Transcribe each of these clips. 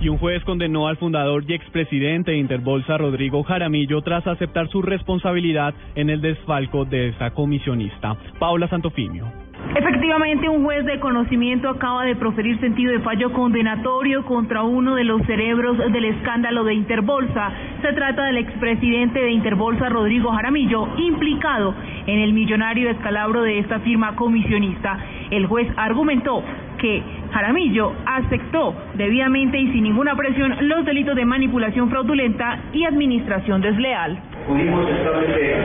Y un juez condenó al fundador y expresidente de Interbolsa, Rodrigo Jaramillo, tras aceptar su responsabilidad en el desfalco de esta comisionista. Paula Santofimio. Efectivamente, un juez de conocimiento acaba de proferir sentido de fallo condenatorio contra uno de los cerebros del escándalo de Interbolsa. Se trata del expresidente de Interbolsa, Rodrigo Jaramillo, implicado en el millonario descalabro de esta firma comisionista. El juez argumentó que Jaramillo aceptó debidamente y sin ninguna presión los delitos de manipulación fraudulenta y administración desleal. Pudimos establecer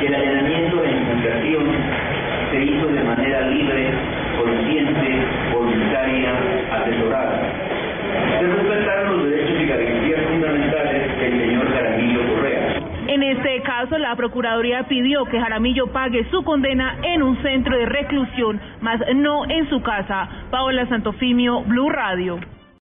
que el allanamiento de la Procuraduría pidió que Jaramillo pague su condena en un centro de reclusión, mas no en su casa. Paola Santofimio, Blue Radio.